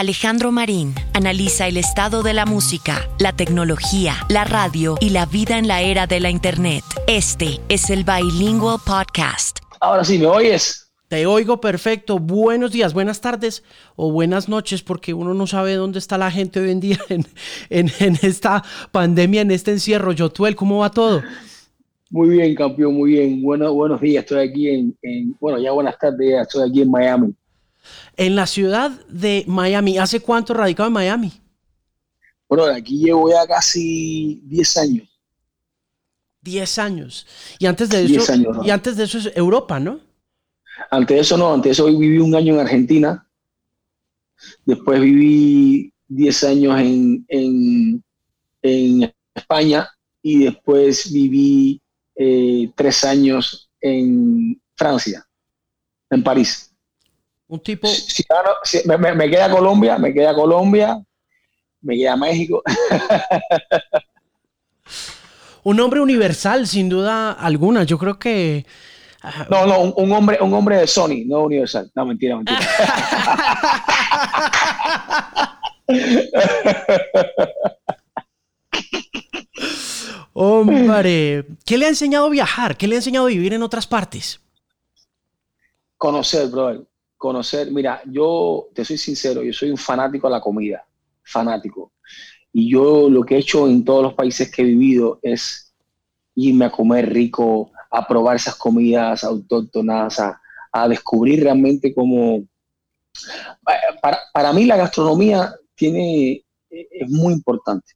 Alejandro Marín analiza el estado de la música, la tecnología, la radio y la vida en la era de la Internet. Este es el Bilingual Podcast. Ahora sí, ¿me oyes? Te oigo perfecto. Buenos días, buenas tardes o buenas noches, porque uno no sabe dónde está la gente hoy en día en, en, esta pandemia, en este encierro. Yotuel, ¿cómo va todo? Muy bien, campeón, muy bien. Bueno, buenos días, estoy aquí en, en, bueno, ya buenas tardes, estoy aquí en Miami en la ciudad de Miami. ¿Hace cuánto radicado en Miami? Bueno, aquí llevo ya casi 10 años. 10 años. Y antes de eso, y antes de eso es Europa, ¿no? Antes de eso no, antes de eso viví un año en Argentina. Después viví 10 años en, en, España y después viví eh, tres años en Francia, en París. Un tipo. me, queda Colombia, me queda Colombia, me queda México. un hombre universal, sin duda alguna. Yo creo que. Ah, no, no, un, hombre, un hombre de Sony, no universal. No, mentira, mentira. Hombre, ¿qué le ha enseñado a viajar? ¿Qué le ha enseñado a vivir en otras partes? Conocer, brother conocer, mira, yo te soy sincero, yo soy un fanático a la comida, fanático. Y yo lo que he hecho en todos los países que he vivido es irme a comer rico, a probar esas comidas autóctonas, a, a descubrir realmente cómo... Para, para, mí la gastronomía tiene, es muy importante,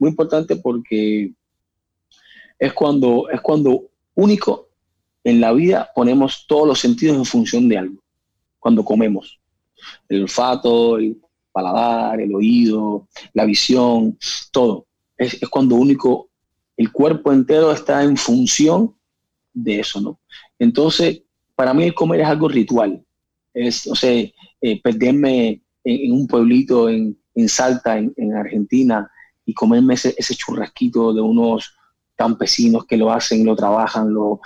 muy importante porque es cuando, es cuando único en la vida ponemos todos los sentidos en función de algo cuando comemos. El olfato, el paladar, el oído, la visión, todo. Es, cuando único el cuerpo entero está en función de eso, ¿no? Entonces, para mí el comer es algo ritual. Es, o sea, eh, perderme en, un pueblito en, Salta, en, Argentina, y comerme ese, ese churrasquito de unos campesinos que lo hacen, lo trabajan, lo,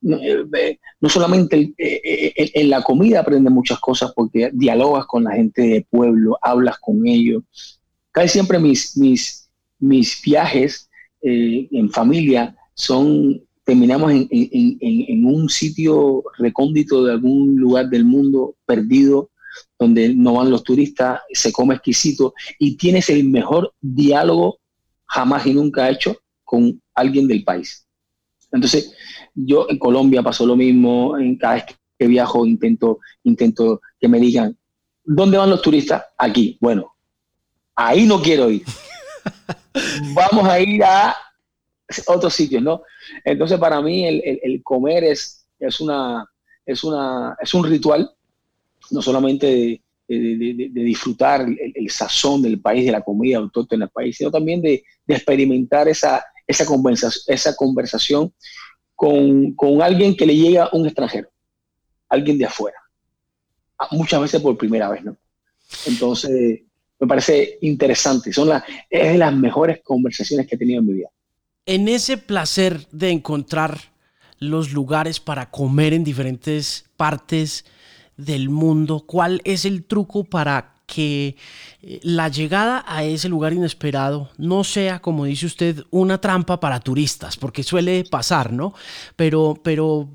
no, eh, solamente eh, eh, en la comida aprendes muchas cosas porque dialogas con la gente de pueblo, hablas con ellos. Casi siempre mis, mis, mis viajes en familia son, terminamos en, en, en, un sitio recóndito de algún lugar del mundo perdido, donde no van los turistas, se come exquisito y tienes el mejor diálogo jamás y nunca hecho con alguien del país. Entonces, yo en Colombia pasó lo mismo, en cada vez que viajo intento, intento que me digan, ¿dónde van los turistas? Aquí. Bueno, ahí no quiero ir. Vamos a ir a otros sitios, ¿no? Entonces, para mí el, comer es, es, una, es, una, es un ritual, no solamente de, disfrutar el, sazón del país, de la comida autóctona del país, sino también de, experimentar esa, esa, conversación, esa conversación con, con, alguien que le llega un extranjero, alguien de afuera, ah, muchas veces por primera vez, ¿no? Entonces, me parece interesante, son es de las mejores conversaciones que he tenido en mi vida. En ese placer de encontrar los lugares para comer en diferentes partes del mundo, ¿cuál es el truco para que eh, la llegada a ese lugar inesperado no sea, como dice usted, una trampa para turistas, porque suele pasar, ¿no? Pero, pero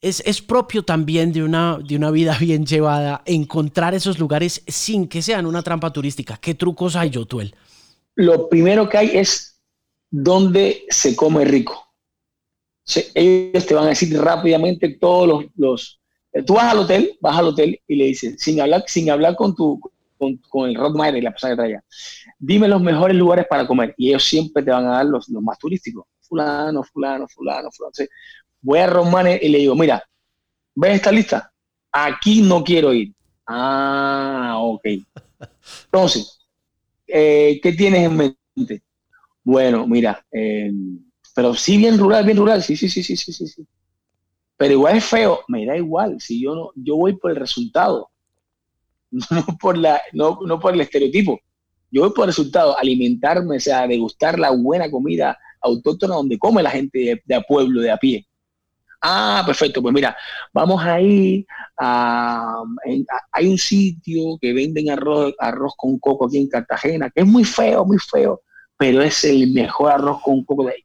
es, es, propio también de una, de una vida bien llevada encontrar esos lugares sin que sean una trampa turística. ¿Qué trucos hay, Yotuel? Lo primero que hay es dónde se come rico. ellos te van a decir rápidamente todos los, los, Tú vas al hotel, vas al hotel y le dices, sin hablar, sin hablar con tu, con, con el Rottweiler y la persona que traía. Dime los mejores lugares para comer. Y ellos siempre te van a dar los, los más turísticos. Fulano, fulano, fulano, fulano. Entonces, voy a Romane y le digo, mira, ¿ves esta lista? Aquí no quiero ir. Ah, ok. Entonces, eh, ¿qué tienes en mente? Bueno, mira, eh, pero sí bien rural, bien rural, sí, sí, sí, sí, sí, sí. Pero igual es feo, me da igual, si yo no, yo voy por el resultado. no por, la, no, no por el estereotipo. Yo voy por el resultado, alimentarme, o sea, degustar la buena comida autóctona donde come la gente de, pueblo, de a pie. Ah, perfecto. Pues mira, vamos a ir a, hay un sitio que venden arroz, arroz con coco aquí en Cartagena, que es muy feo, muy feo, pero es el mejor arroz con coco de ahí.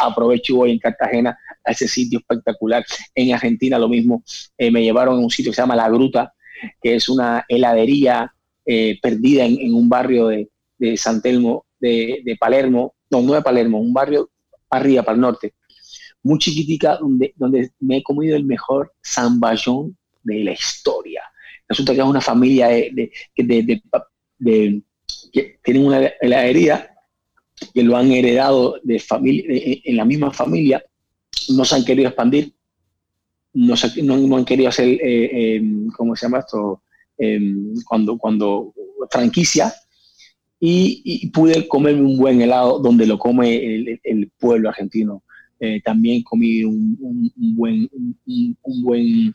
Aprovecho hoy en Cartagena a ese sitio espectacular. En Argentina lo mismo, eh, me llevaron a un sitio que se llama La Gruta, que es una heladería eh, perdida en, un barrio de, de San Telmo, de, de Palermo, no, no de Palermo, un barrio arriba, para el norte, muy chiquitica, donde, donde me he comido el mejor zamballón de la historia. Resulta que es una familia que tienen una heladería que lo han heredado de familia, en la misma familia, no se han querido expandir, no, han querido hacer, eh, em, ¿cómo se llama esto? Em, cuando, cuando franquicia, y, pude comerme un buen helado donde lo come el pueblo argentino. Eh, también comí un, buen, un, buen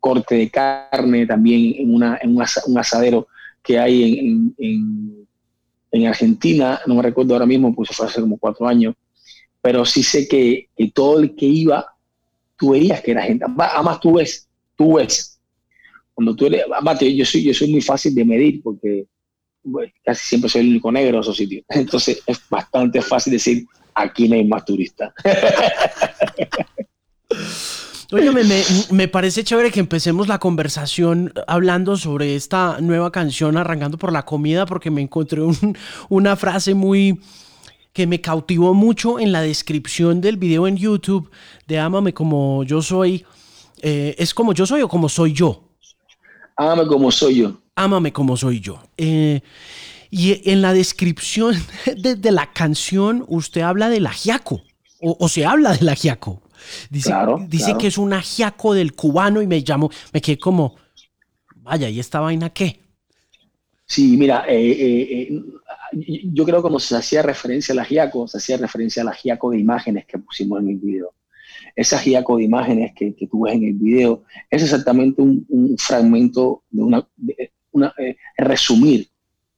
corte de carne también en, una, en un asadero que hay en, en, Argentina, no me recuerdo ahora mismo, pues fue hace como cuatro años, pero sí sé que, todo el que iba, tú verías que era gente, además tú ves, tú ves, cuando tú eres, además yo soy, yo soy muy fácil de medir porque casi siempre soy el único negro en esos sitios, entonces es bastante fácil decir, aquí no hay más turistas. Oye, me, parece chévere que empecemos la conversación hablando sobre esta nueva canción, arrancando por la comida, porque me encontré una frase muy que me cautivó mucho en la descripción del video en YouTube de Ámame como yo soy. Eh, ¿Es como yo soy o como soy yo? Ámame como soy yo. Ámame como soy yo. Eh, y en la descripción de, la canción usted habla del ajiaco, o, se habla del ajiaco. Dice, dice que es un ajiaco del cubano y me llamo, me quedé como, vaya, ¿y esta vaina qué? Sí, mira, eh, eh, yo creo que como se hacía referencia al ajiaco, se hacía referencia al ajiaco de imágenes que pusimos en el video. Ese ajiaco de imágenes que, que tú ves en el video es exactamente un, fragmento de una, una resumir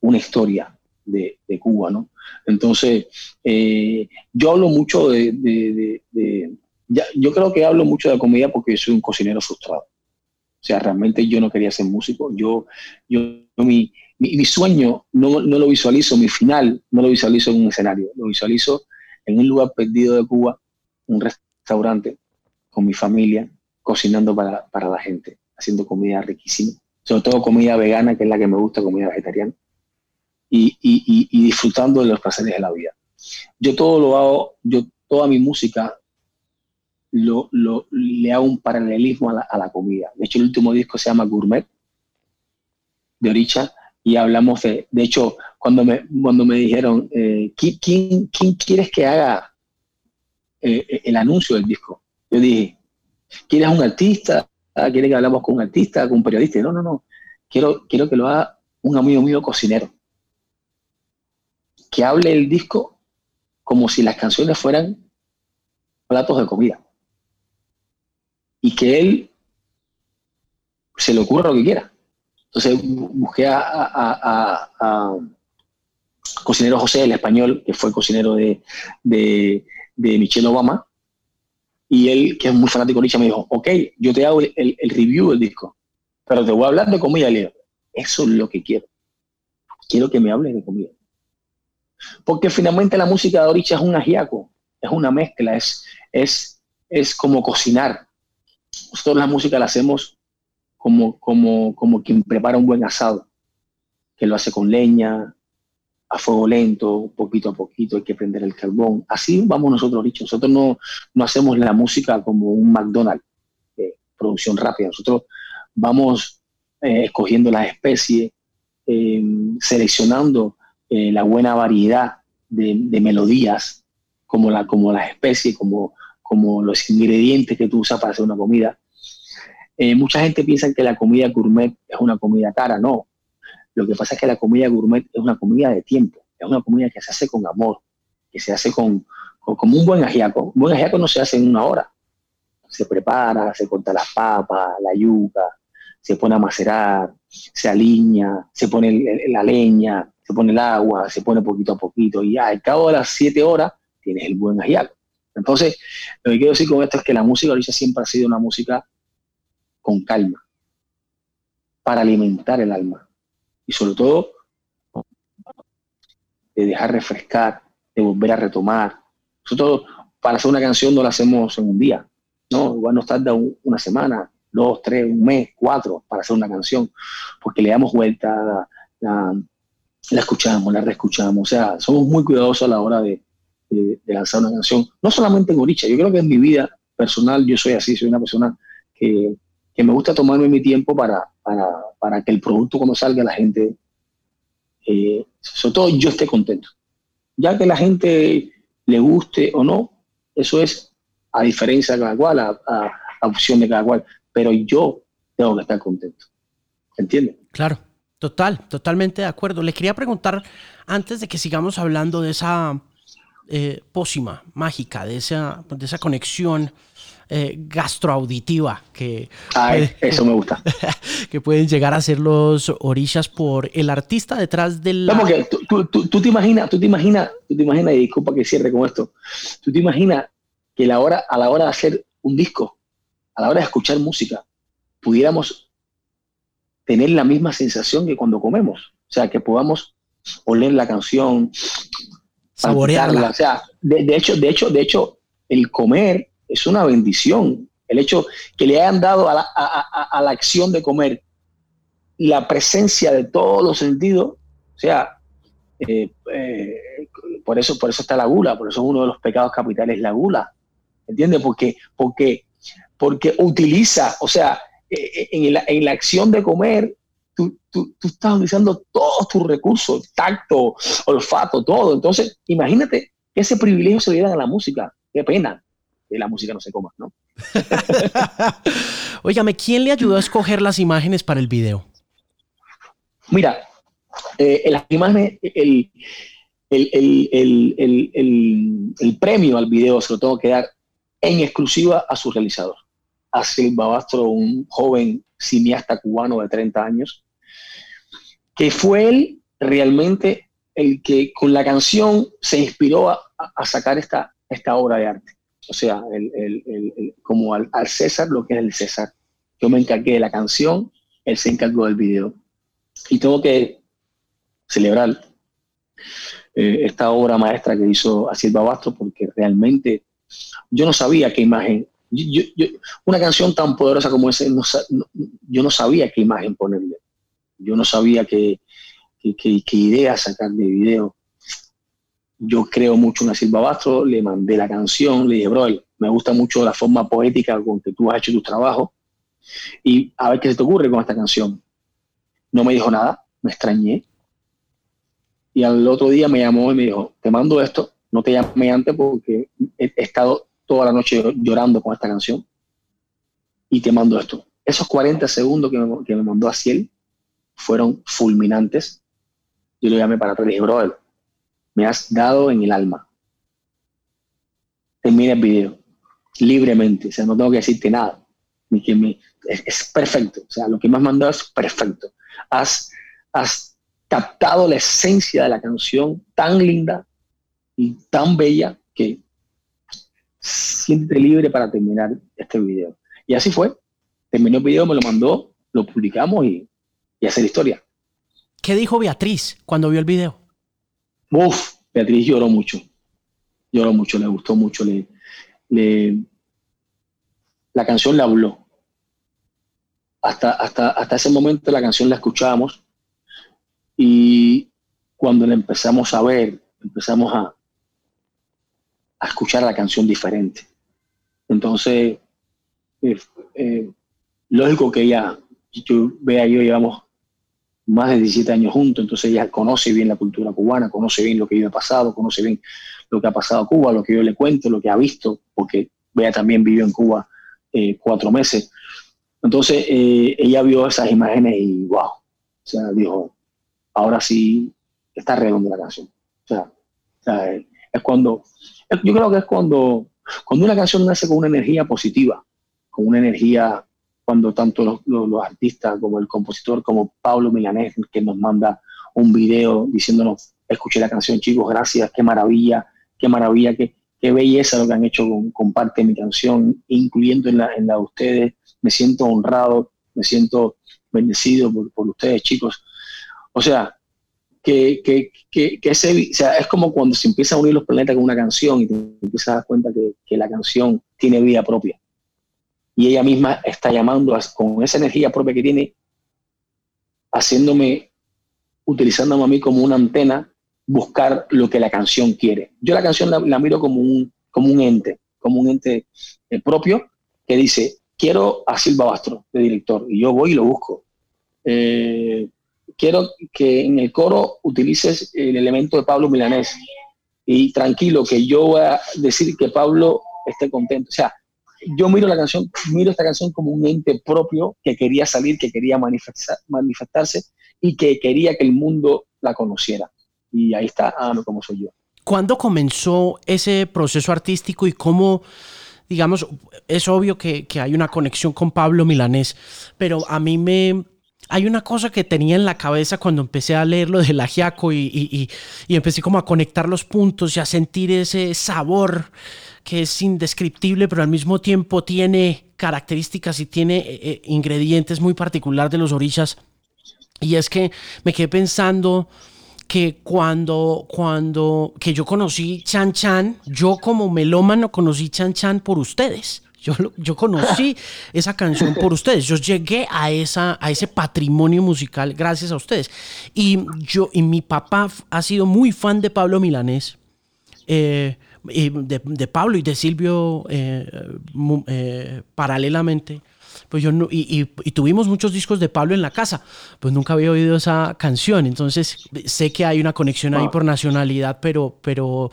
una historia de, Cuba, ¿no? Entonces, eh, yo hablo mucho de, yo creo que hablo mucho de comida porque soy un cocinero frustrado. O sea, realmente yo no quería ser músico. Yo, yo mi, mi, sueño no, no, lo visualizo, mi final no lo visualizo en un escenario, lo visualizo en un lugar perdido de Cuba, un restaurante con mi familia, cocinando para, para la gente, haciendo comida riquísima, sobre todo comida vegana, que es la que me gusta, comida vegetariana y, disfrutando de los placeres de la vida. Yo todo lo hago, yo toda mi música lo, le hago un paralelismo a la, comida. De hecho, el último disco se llama Gourmet, de Oricha, y hablamos de, de hecho, cuando me, cuando me dijeron, eh, ¿quién, ¿quién, quieres que haga eh, el anuncio del disco? Yo dije, ¿quieres un artista? ¿Quieres que hablamos con un artista, con un periodista? No, no, no. Quiero, quiero que lo haga un amigo mío cocinero que hable el disco como si las canciones fueran platos de comida. Y que él se le ocurra lo que quiera. Entonces busqué a, cocinero José, el español, que fue cocinero de, de, Michelle Obama, y él, que es muy fanático de Licha, me dijo, ok, yo te hago el, review del disco, pero te voy a hablar de comida. Y le digo, eso es lo que quiero. Quiero que me hables de comida. Porque finalmente la música de Oricha es un ajiaco, es una mezcla, es, es, es como cocinar. Nosotros la música la hacemos como, como, como quien prepara un buen asado, que lo hace con leña, a fuego lento, poquito a poquito, hay que prender el carbón. Así vamos nosotros, Oricha. Nosotros no, no hacemos la música como un McDonald's, de producción rápida. Nosotros vamos eh, escogiendo las especies, eh, seleccionando eh, la buena variedad de, melodías, como, la, como las especies, como, como los ingredientes que tú usas para hacer una comida. Eh, mucha gente piensa que la comida gourmet es una comida cara, no. Lo que pasa es que la comida gourmet es una comida de tiempo, es una comida que se hace con amor, que se hace con, como un buen ajiaco. Un buen ajiaco no se hace en una hora. Se prepara, se corta las papas, la yuca, se pone a macerar, se aliña, se pone la leña, se pone el agua, se pone poquito a poquito y al cabo de las siete horas tienes el buen ajiaco. Entonces, lo que quiero decir con esto es que la música orilla siempre ha sido una música con calma, para alimentar el alma y sobre todo de dejar refrescar, de volver a retomar. Nosotros para hacer una canción no la hacemos en un día, no, igual nos tarda una semana, dos, tres, un mes, cuatro para hacer una canción, porque le damos vuelta, la, escuchamos, la reescuchamos, o sea, somos muy cuidadosos a la hora de, lanzar una canción, no solamente en Oricha, yo creo que en mi vida personal yo soy así, soy una persona que, me gusta tomarme mi tiempo para, para, que el producto cuando salga la gente, eh, sobre todo yo esté contento. Ya que la gente le guste o no, eso es a diferencia de cada cual, a, a, opción de cada cual, pero yo tengo que estar contento. ¿Entiendes? Claro. Total, totalmente de acuerdo. Le quería preguntar, antes de que sigamos hablando de esa eh, pócima mágica, de esa, de esa conexión eh, gastroauditiva que, eso me gusta. que pueden llegar a ser los orillas por el artista detrás del... La... tú, tú, te imaginas, tú te imaginas, tú te imaginas, y disculpa que cierre con esto, tú te imaginas que la hora, a la hora de hacer un disco, a la hora de escuchar música, pudiéramos tener la misma sensación que cuando comemos. O sea, que podamos oler la canción, saborearla. O sea, de, hecho, de hecho, de hecho, el comer es una bendición. El hecho que le hayan dado a la, acción de comer la presencia de todos los sentidos, o sea, eh, eh, por, eso, por eso está la gula, por eso uno de los pecados capitales la gula, ¿entiendes? Porque, porque, porque utiliza, o sea, eh, en la, en la acción de comer, tú, tú, tú, estás utilizando todos tus recursos, tacto, olfato, todo. Entonces, imagínate que ese privilegio se le diera a la música. Qué pena que la música no se coma, ¿no? Óigame, ¿quién le ayudó a escoger las imágenes para el video? Mira, eh, las imágenes, el, el, premio al video se lo tengo que dar en exclusiva a su realizador, a Silva Bastro, un joven cineasta cubano de 30 años, que fue él realmente el que con la canción se inspiró a, sacar esta, esta obra de arte o sea, el, como al, César lo que es el César. Yo me encargué de la canción, él se encargó del video. Y tengo que celebrar eh, esta obra maestra que hizo Silva Basto porque realmente yo no sabía qué imagen, una canción tan poderosa como esa, yo no sabía qué imagen ponerle. Yo no sabía qué, idea sacar de video yo creo mucho en Silva Bastro, le mandé la canción, le dije, bro, me gusta mucho la forma poética con que tú has hecho tu trabajo y a ver qué se te ocurre con esta canción. No me dijo nada, me extrañé. Y al otro día me llamó y me dijo, te mando esto, no te llamé antes porque he, estado toda la noche llorando con esta canción y te mando esto. Esos 40 segundos que me, que me mandó a fueron fulminantes. Yo le llamé para atrás y dije, brother, me has dado en el alma. Termina el video libremente, o sea, no tengo que decirte nada. es, perfecto, o sea, lo que me has mandado es perfecto. Has, has captado la esencia de la canción tan linda y tan bella que siéntete libre para terminar este video. Y así fue. Terminó el video, me lo mandó, lo publicamos y, y hacer historia. ¿Qué dijo Beatriz cuando vio el video? Uf, Beatriz lloró mucho. Lloró mucho, le gustó mucho. Le, la canción le habló. Hasta, hasta, hasta ese momento la canción la escuchábamos y cuando la empezamos a ver, empezamos a, a escuchar la canción diferente. Entonces, eh, eh, lógico que ella, yo vea, yo llevamos más de 17 años juntos, entonces ella conoce bien la cultura cubana, conoce bien lo que yo he pasado, conoce bien lo que ha pasado a Cuba, lo que yo le cuento, lo que ha visto, porque Bea también vivió en Cuba eh, cuatro meses. Entonces eh, ella vio esas imágenes y wow, o sea, dijo, ahora sí está redonda la canción. O sea, es cuando, yo creo que es cuando, cuando una canción nace con una energía positiva, con una energía cuando tanto los, artistas como el compositor, como Pablo Milanés, que nos manda un video diciéndonos, escuché la canción chicos, gracias, qué maravilla, qué maravilla, que, qué belleza lo que han hecho con, parte de mi canción, incluyendo en la, en la de ustedes. Me siento honrado, me siento bendecido por, por ustedes, chicos. O sea, que, que, que, ese, sea, es como cuando se empieza a unir los planetas con una canción y te empiezas a dar cuenta que, que la canción tiene vida propia. Y ella misma está llamando con esa energía propia que tiene, haciéndome, utilizándome a mí como una antena, buscar lo que la canción quiere. Yo la canción la, miro como un, como un ente, como un ente eh, propio que dice, quiero a Silva Bastro de director, y yo voy y lo busco. Eh, quiero que en el coro utilices el elemento de Pablo Milanés. Y tranquilo, que yo voy a decir que Pablo esté contento. O sea, yo miro la canción, miro esta canción como un ente propio que quería salir, que quería manifestarse y que quería que el mundo la conociera. Y ahí está, ah, no, como soy yo. ¿Cuándo comenzó ese proceso artístico y cómo, digamos, es obvio que, que hay una conexión con Pablo Milanés, pero a mí me, hay una cosa que tenía en la cabeza cuando empecé a leer lo del ajiaco y, y, empecé como a conectar los puntos y a sentir ese sabor que es indescriptible, pero al mismo tiempo tiene características y tiene eh, eh, ingredientes muy particulares de los orillas. Y es que me quedé pensando que cuando, cuando, que yo conocí Chan Chan, yo como melómano conocí Chan Chan por ustedes. Yo, yo conocí esa canción por ustedes. Yo llegué a, esa, a ese patrimonio musical gracias a ustedes. Y, yo, y mi papá ha sido muy fan de Pablo Milanés. Eh, de, Pablo y de Silvio eh, eh, paralelamente. Pues yo y, tuvimos muchos discos de Pablo en la casa, pues nunca había oído esa canción, entonces sé que hay una conexión ahí por nacionalidad, pero, pero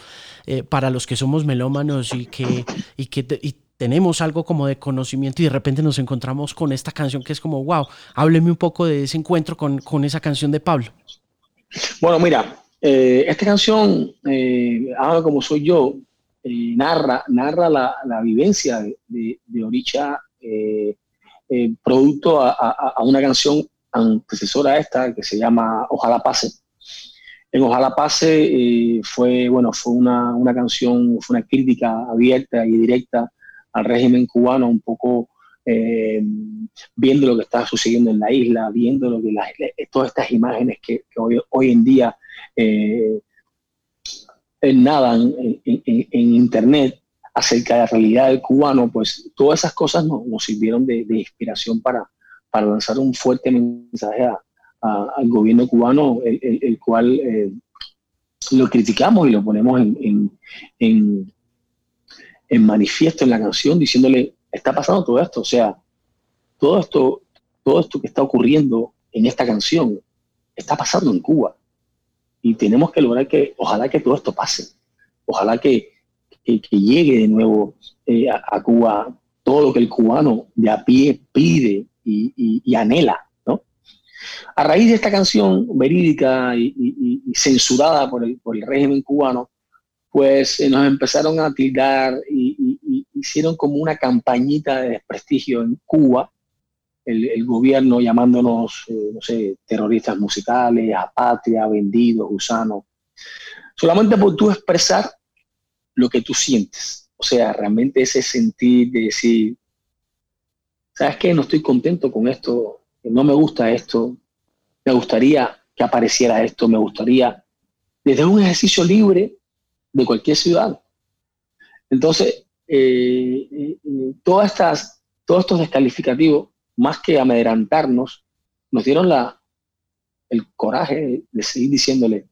para los que somos melómanos y que, y que tenemos algo como de conocimiento y de repente nos encontramos con esta canción que es como, wow, hábleme un poco de ese encuentro con, con esa canción de Pablo. Bueno, mira, eh, esta canción, eh, como soy yo, eh, narra, narra la, la vivencia de, de, Oricha, eh, producto a, a, una canción antecesora a esta que se llama Ojalá Pase. En Ojalá Pase fue, bueno, fue una, una canción, fue una crítica abierta y directa al régimen cubano, un poco eh, viendo lo que está sucediendo en la isla, viendo lo que todas estas imágenes que, hoy, hoy, en día eh, nadan en, Internet acerca de la realidad del cubano, pues todas esas cosas nos, sirvieron de, inspiración para, para lanzar un fuerte mensaje al gobierno cubano, el, cual eh, lo criticamos y lo ponemos en manifiesto en la canción diciéndole, está pasando todo esto, o sea, todo esto, todo esto que está ocurriendo en esta canción está pasando en Cuba. Y tenemos que lograr que, ojalá que todo esto pase, ojalá que, que, llegue de nuevo eh, a, Cuba todo lo que el cubano de a pie pide y, anhela. A raíz de esta canción verídica y, censurada por el, por el régimen cubano, pues eh, nos empezaron a tildar y, hicieron como una campañita de desprestigio en Cuba, el, gobierno llamándonos, eh, no sé, terroristas musicales, apatria, vendidos, gusanos, solamente por tú expresar lo que tú sientes. O sea, realmente ese sentir de decir, ¿sabes qué? No estoy contento con esto, no me gusta esto, me gustaría que apareciera esto, me gustaría, desde un ejercicio libre, de cualquier ciudad. Entonces, eh, todas estas, todos estos descalificativos, más que amedrantarnos, nos dieron la, el coraje de seguir diciéndole,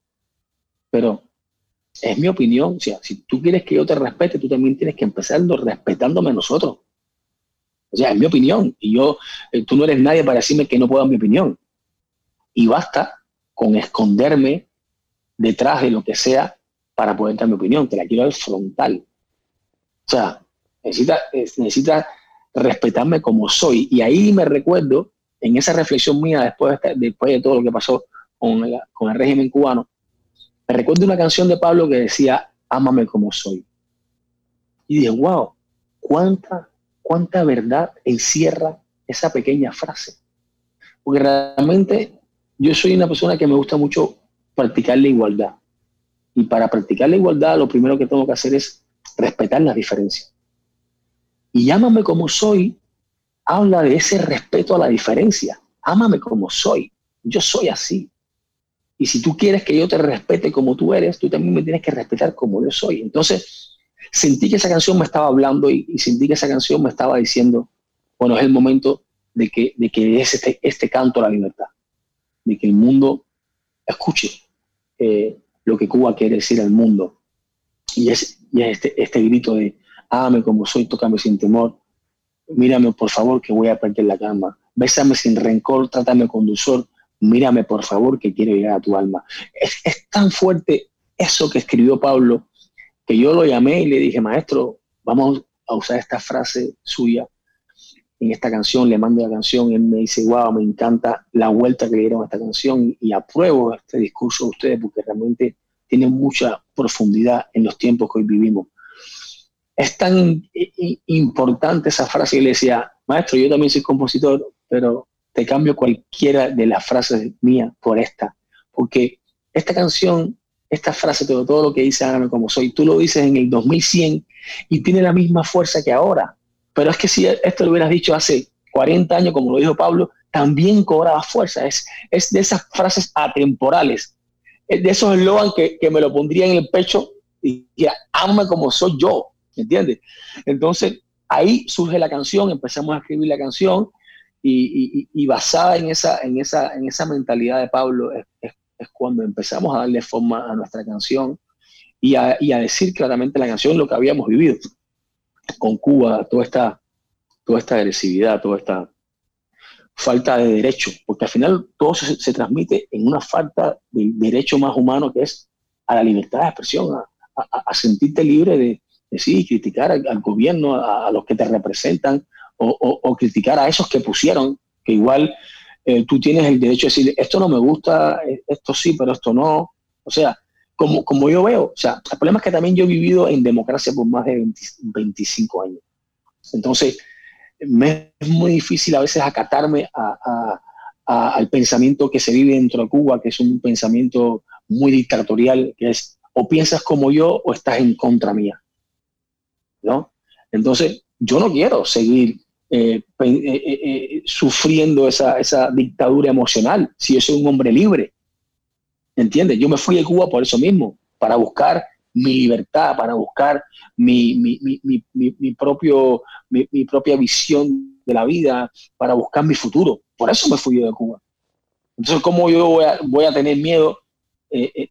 pero es mi opinión, o sea, si tú quieres que yo te respete, tú también tienes que empezar respetándome a nosotros. O sea, es mi opinión, y yo, eh, tú no eres nadie para decirme que no puedo dar mi opinión. Y basta con esconderme detrás de lo que sea para poder dar mi opinión, te la quiero dar frontal. O sea, necesita, necesita respetarme como soy. Y ahí me recuerdo, en esa reflexión mía después de, después de todo lo que pasó con el, con el régimen cubano, me recuerdo una canción de Pablo que decía, ámame como soy. Y dije, wow, cuánta, cuánta verdad encierra esa pequeña frase. Porque realmente yo soy una persona que me gusta mucho practicar la igualdad. Y para practicar la igualdad, lo primero que tengo que hacer es respetar las diferencias. Y ámame como soy, habla de ese respeto a la diferencia. Ámame como soy. Yo soy así. Y si tú quieres que yo te respete como tú eres, tú también me tienes que respetar como yo soy. Entonces, sentí que esa canción me estaba hablando y, sentí que esa canción me estaba diciendo, bueno, es el momento de que, de que es este, este canto a la libertad, de que el mundo escuche eh, lo que Cuba quiere decir al mundo. Y es, y este, este grito de, ámame como soy, tócame sin temor, mírame por favor que voy a perder la cama, bésame sin rencor, trátame con dulzor, mírame por favor que quiero llegar a tu alma. Es, tan fuerte eso que escribió Pablo que yo lo llamé y le dije, maestro, vamos a usar esta frase suya en esta canción, le mando la canción, y él me dice, wow, me encanta la vuelta que le dieron a esta canción y apruebo este discurso de ustedes porque realmente tiene mucha profundidad en los tiempos que hoy vivimos. Es tan importante esa frase y le decía, maestro, yo también soy compositor, pero te cambio cualquiera de las frases mías por esta, porque esta canción, esta frase, todo, todo lo que dice Hágame como soy, tú lo dices en el 2100 y tiene la misma fuerza que ahora. Pero es que si esto lo hubieras dicho hace 40 años, como lo dijo Pablo, también cobraba fuerza. Es, es de esas frases atemporales, es de esos eslogans que, que me lo pondría en el pecho y que ama como soy yo, ¿me entiendes? Entonces, ahí surge la canción, empezamos a escribir la canción y, basada en esa, en, esa, en esa mentalidad de Pablo es, cuando empezamos a darle forma a nuestra canción y a, decir claramente la canción lo que habíamos vivido con Cuba, toda esta, toda esta agresividad, toda esta falta de derecho, porque al final todo se, transmite en una falta de derecho más humano que es a la libertad de expresión, a, sentirte libre de, de criticar al, gobierno, a, los que te representan, o, criticar a esos que pusieron, que igual eh, tú tienes el derecho de decir, esto no me gusta, eh, esto sí, pero esto no. O sea, como, como yo veo, o sea, el problema es que también yo he vivido en democracia por más de 25 años. Entonces, me es muy difícil a veces acatarme al pensamiento que se vive dentro de Cuba, que es un pensamiento muy dictatorial, que es o piensas como yo o estás en contra mía. ¿No? Entonces, yo no quiero seguir eh, eh, eh, sufriendo esa, dictadura emocional, si yo soy un hombre libre. ¿Entiendes? Yo me fui de Cuba por eso mismo, para buscar mi libertad, para buscar mi, propio, mi, propia visión de la vida, para buscar mi futuro. Por eso me fui yo de Cuba. Entonces, ¿cómo yo voy a, voy a tener miedo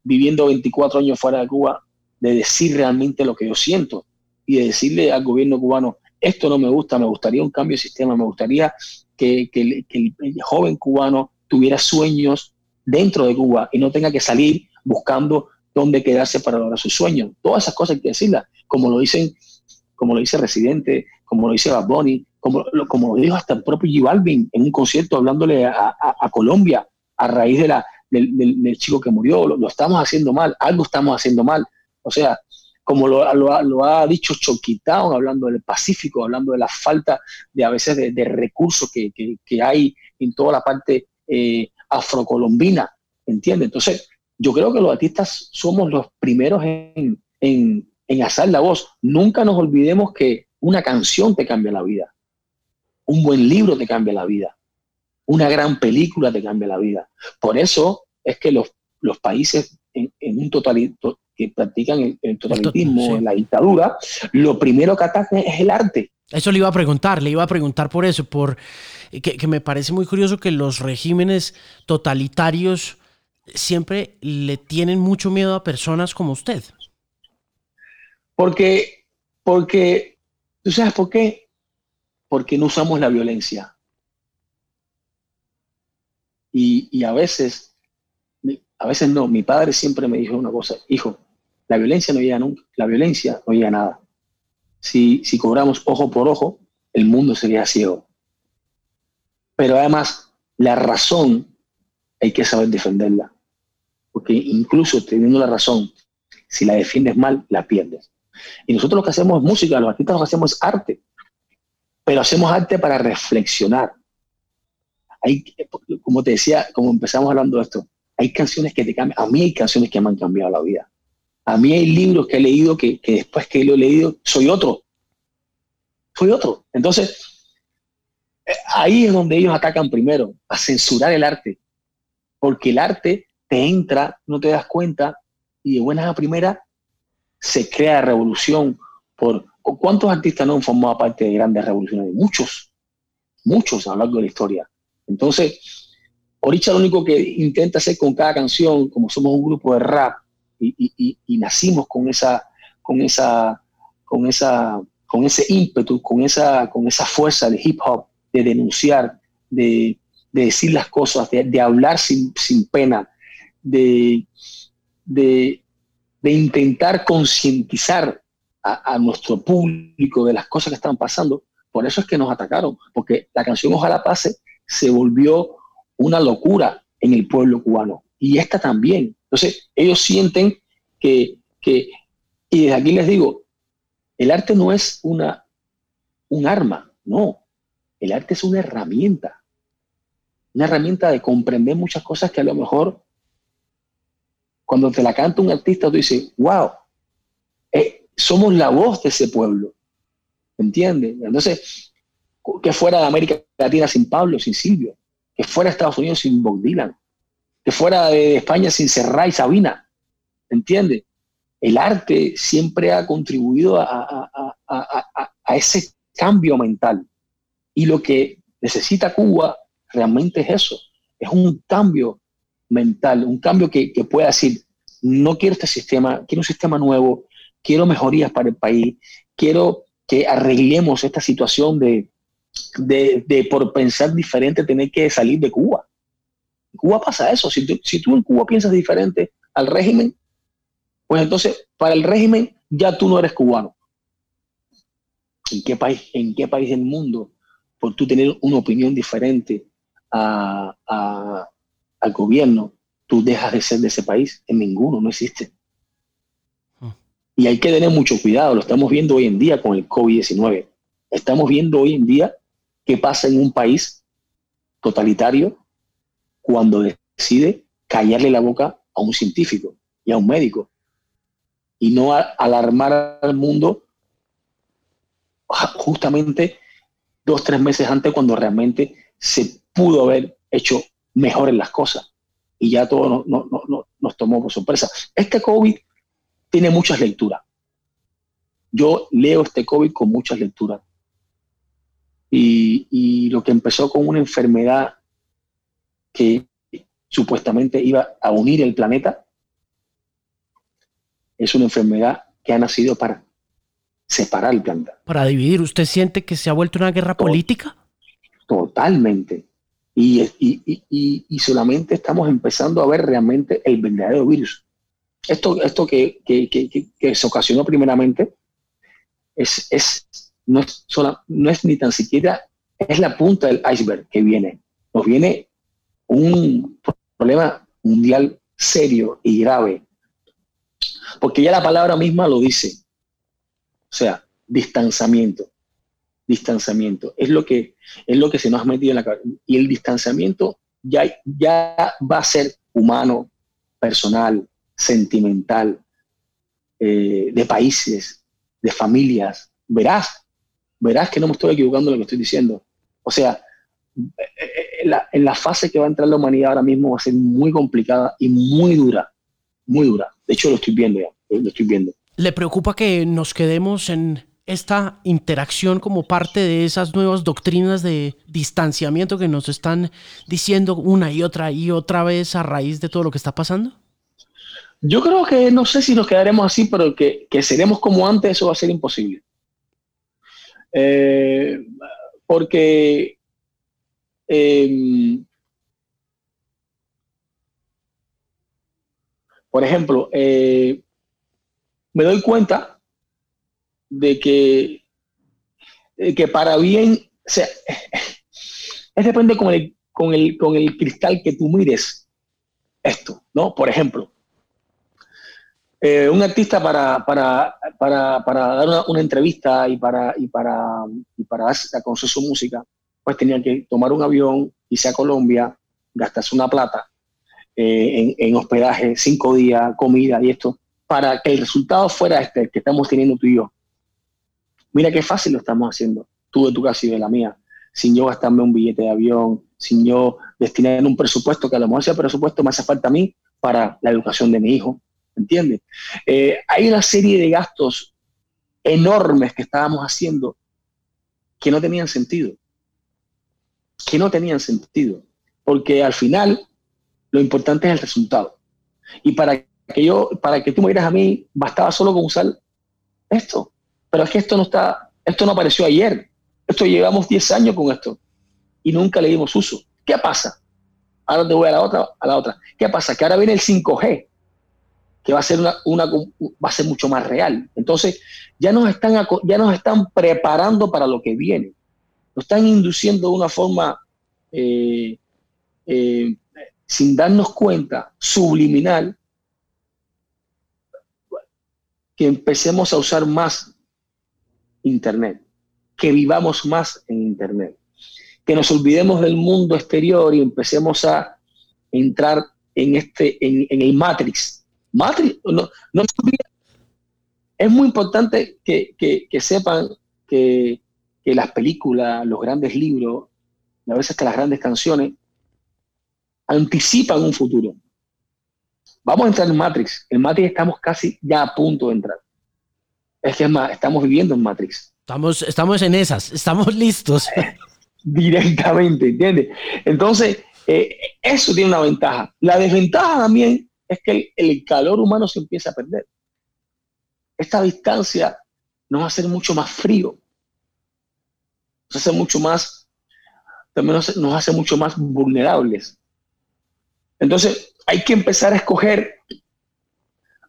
viviendo 24 años fuera de Cuba de decir realmente lo que yo siento y de decirle al gobierno cubano, esto no me gusta, me gustaría un cambio de sistema, me gustaría que, el, joven cubano tuviera sueños dentro de Cuba y no tenga que salir buscando dónde quedarse para lograr sus sueños. Todas esas cosas hay que decirlas, como lo dicen, como lo dice Residente, como lo dice Bad Bunny, como, como lo dijo hasta el propio G Balvin en un concierto hablándole a, Colombia a raíz de la, del, chico que murió, lo, estamos haciendo mal, algo estamos haciendo mal. O sea, como lo, ha dicho Choquitown, hablando del Pacífico, hablando de la falta de a veces de, recursos que, hay en toda la parte eh, afrocolombina, ¿entiendes? Entonces, yo creo que los artistas somos los primeros en, en, en alzar la voz. Nunca nos olvidemos que una canción te cambia la vida, un buen libro te cambia la vida, una gran película te cambia la vida. Por eso es que los, los países en, en un totalito, que practican el, totalitarismo, la dictadura, lo primero que atacan es el arte. Eso le iba a preguntar, le iba a preguntar por eso, por que, me parece muy curioso que los regímenes totalitarios siempre le tienen mucho miedo a personas como usted. Porque, porque, ¿tú sabes por qué? Porque no usamos la violencia. Y, y a veces a veces no, mi padre siempre me dijo una cosa, hijo, la violencia no llega nunca, la violencia no llega a nada. Si, cobramos ojo por ojo, el mundo sería ciego. Pero además, la razón hay que saber defenderla. Porque incluso teniendo la razón, si la defiendes mal, la pierdes. Y nosotros lo que hacemos es música, los artistas lo que hacemos es arte. Pero hacemos arte para reflexionar. Hay, como te decía, como empezamos hablando de esto, hay canciones que te cambian. A mí hay canciones que me han cambiado la vida. A mí hay libros que he leído que, después que lo he leído soy otro. Soy otro. Entonces, eh, ahí es donde ellos atacan primero, a censurar el arte. Porque el arte te entra, no te das cuenta, y de buenas a primeras se crea revolución por cuántos artistas no han formado parte de grandes revoluciones, muchos, muchos a lo largo de la historia. Entonces, ahorita lo único que intenta hacer con cada canción, como somos un grupo de rap y, nacimos con esa, con esa, con esa, con ese ímpetu, con esa, con esa fuerza de hip hop, de denunciar, de, decir las cosas, de, hablar sin, pena, de, de, intentar concientizar a, nuestro público de las cosas que están pasando. Por eso es que nos atacaron, porque la canción Ojalá Pase se volvió una locura en el pueblo cubano. Y esta también. Entonces, ellos sienten que, que y desde aquí les digo, el arte no es una, un arma, no. El arte es una herramienta. Una herramienta de comprender muchas cosas que a lo mejor cuando te la canta un artista, tú dices, wow, eh, somos la voz de ese pueblo. ¿Entiendes? Entonces, que fuera de América Latina sin Pablo, sin Silvio, que fuera de Estados Unidos sin Bob Dylan, que fuera de España sin Serrat y Sabina. ¿Entiendes? El arte siempre ha contribuido a, ese cambio mental. Y lo que necesita Cuba realmente es eso, es un cambio mental, un cambio que, que pueda decir, no quiero este sistema, quiero un sistema nuevo, quiero mejorías para el país, quiero que arreglemos esta situación de, de, por pensar diferente tener que salir de Cuba. En Cuba pasa eso, si tú, si tú en Cuba piensas diferente al régimen, pues entonces para el régimen ya tú no eres cubano. ¿En qué país, en qué país del mundo, por tú tener una opinión diferente a, al gobierno, tú dejas de ser de ese país. En ninguno, no existe. Ah. Y hay que tener mucho cuidado, lo estamos viendo hoy en día con el COVID-19. Estamos viendo hoy en día qué pasa en un país totalitario cuando decide callarle la boca a un científico y a un médico y no alarmar al mundo justamente dos, tres meses antes cuando realmente se pudo haber hecho mejor en las cosas. Y ya todo nos tomó por sorpresa. Este COVID tiene muchas lecturas. Yo leo este COVID con muchas lecturas. Y, y lo que empezó con una enfermedad que supuestamente iba a unir el planeta, es una enfermedad que ha nacido para separar el planeta. Para dividir, ¿usted siente que se ha vuelto una guerra política? Totalmente. Y, solamente estamos empezando a ver realmente el verdadero virus. Esto, esto que, se ocasionó primeramente es, es, no, es no es ni tan siquiera, es la punta del iceberg que viene. Nos viene un problema mundial serio y grave. Porque ya la palabra misma lo dice. O sea, distanciamiento distanciamiento. Es lo que, es lo que se nos ha metido en la cabeza. Y el distanciamiento ya, ya va a ser humano, personal, sentimental, eh, de países, de familias. Verás, verás que no me estoy equivocando lo que estoy diciendo. O sea, en la, en la fase que va a entrar la humanidad ahora mismo va a ser muy complicada y muy dura, muy dura. De hecho, lo estoy viendo ya, lo estoy viendo. ¿Le preocupa que nos quedemos en esta interacción como parte de esas nuevas doctrinas de distanciamiento que nos están diciendo una y otra y otra vez a raíz de todo lo que está pasando? Yo creo que no sé si nos quedaremos así, pero que, seremos como antes, eso va a ser imposible. Eh, porque em, por ejemplo, eh, me doy cuenta de que, que para bien, o sea, es depende con el, con, el, con el cristal que tú mires esto, ¿no? Por ejemplo, eh, un artista para, para, para, para dar una, entrevista y para, y para, y para conocer su música, pues tenía que tomar un avión, irse a Colombia, gastarse una plata eh, en, hospedaje, cinco días, comida y esto, para que el resultado fuera este que estamos teniendo tú y yo. Mira qué fácil lo estamos haciendo, tú de tu casa y de la mía, sin yo gastarme un billete de avión, sin yo destinar un presupuesto que a lo mejor ese presupuesto me hace falta a mí para la educación de mi hijo, ¿entiendes? Eh, hay una serie de gastos enormes que estábamos haciendo que no tenían sentido, que no tenían sentido, porque al final lo importante es el resultado. Y para que yo, para que tú me digas a mí, bastaba solo con usar esto. Pero es que esto no está, esto no apareció ayer. Esto llevamos 10 años con esto y nunca le dimos uso. ¿Qué pasa? Ahora te voy a la otra, a la otra. ¿Qué pasa? Que ahora viene el 5G, que va a ser una, va a ser mucho más real. Entonces, ya nos están ya nos están preparando para lo que viene. Nos están induciendo de una forma eh, eh, sin darnos cuenta, subliminal, que empecemos a usar más Internet, que vivamos más en Internet, que nos olvidemos del mundo exterior y empecemos a entrar en, este, en, el Matrix. Matrix, no, es muy importante que, sepan que, que, las películas, los grandes libros, a veces que las grandes canciones, anticipan un futuro. Vamos a entrar en Matrix. En Matrix estamos casi ya a punto de entrar. Es que es más, estamos viviendo en Matrix. Estamos, estamos en esas, estamos listos. Directamente, ¿entiendes? Entonces, eh, eso tiene una ventaja. La desventaja también es que el, calor humano se empieza a perder. Esta distancia nos va a hacer mucho más frío. Nos hace mucho más, también nos hace mucho más vulnerables. Entonces, hay que empezar a escoger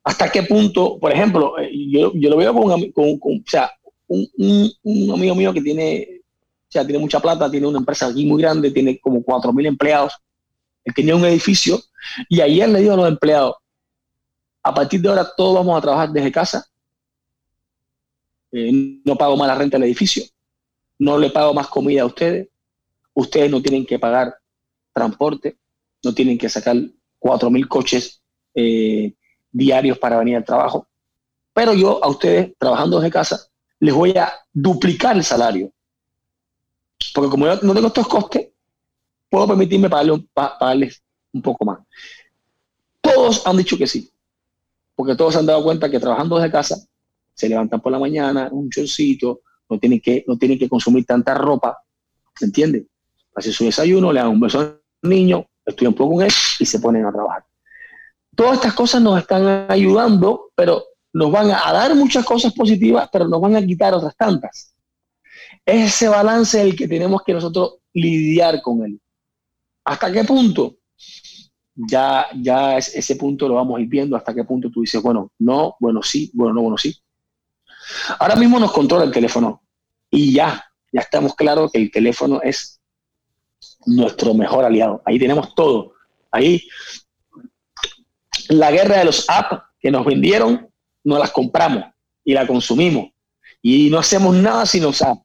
hasta qué punto, por ejemplo, eh, yo, lo veo con, o sea, un, amigo mío que tiene, o sea, tiene mucha plata, tiene una empresa aquí muy grande, tiene como 4.000 empleados, él tenía un edificio y ayer le dijo a los empleados, a partir de ahora todos vamos a trabajar desde casa, eh, no pago más la renta del edificio, no le pago más comida a ustedes, ustedes no tienen que pagar transporte, no tienen que sacar 4.000 coches eh, diarios para venir al trabajo. Pero yo a ustedes, trabajando desde casa, les voy a duplicar el salario. Porque como yo no tengo estos costes, puedo permitirme pagarles un poco más. Todos han dicho que sí, porque todos han dado cuenta que trabajando desde casa, se levantan por la mañana, un chorcito, no tienen que, no que consumir tanta ropa, ¿se entiende? Hacen su desayuno, le dan un beso al niño, estudian un poco con él y se ponen a trabajar. Todas estas cosas nos están ayudando, pero nos van a dar muchas cosas positivas, pero nos van a quitar otras tantas. Es ese balance el que tenemos que nosotros lidiar con él. ¿Hasta qué punto? Ya, ya ese punto lo vamos a ir viendo, hasta qué punto tú dices, bueno, no, bueno, sí, bueno, no, bueno, sí. Ahora mismo nos controla el teléfono y ya, ya estamos claros que el teléfono es nuestro mejor aliado. Ahí tenemos todo. Ahí la guerra de los apps que nos vendieron, no las compramos y la consumimos. Y no hacemos nada sin los apps.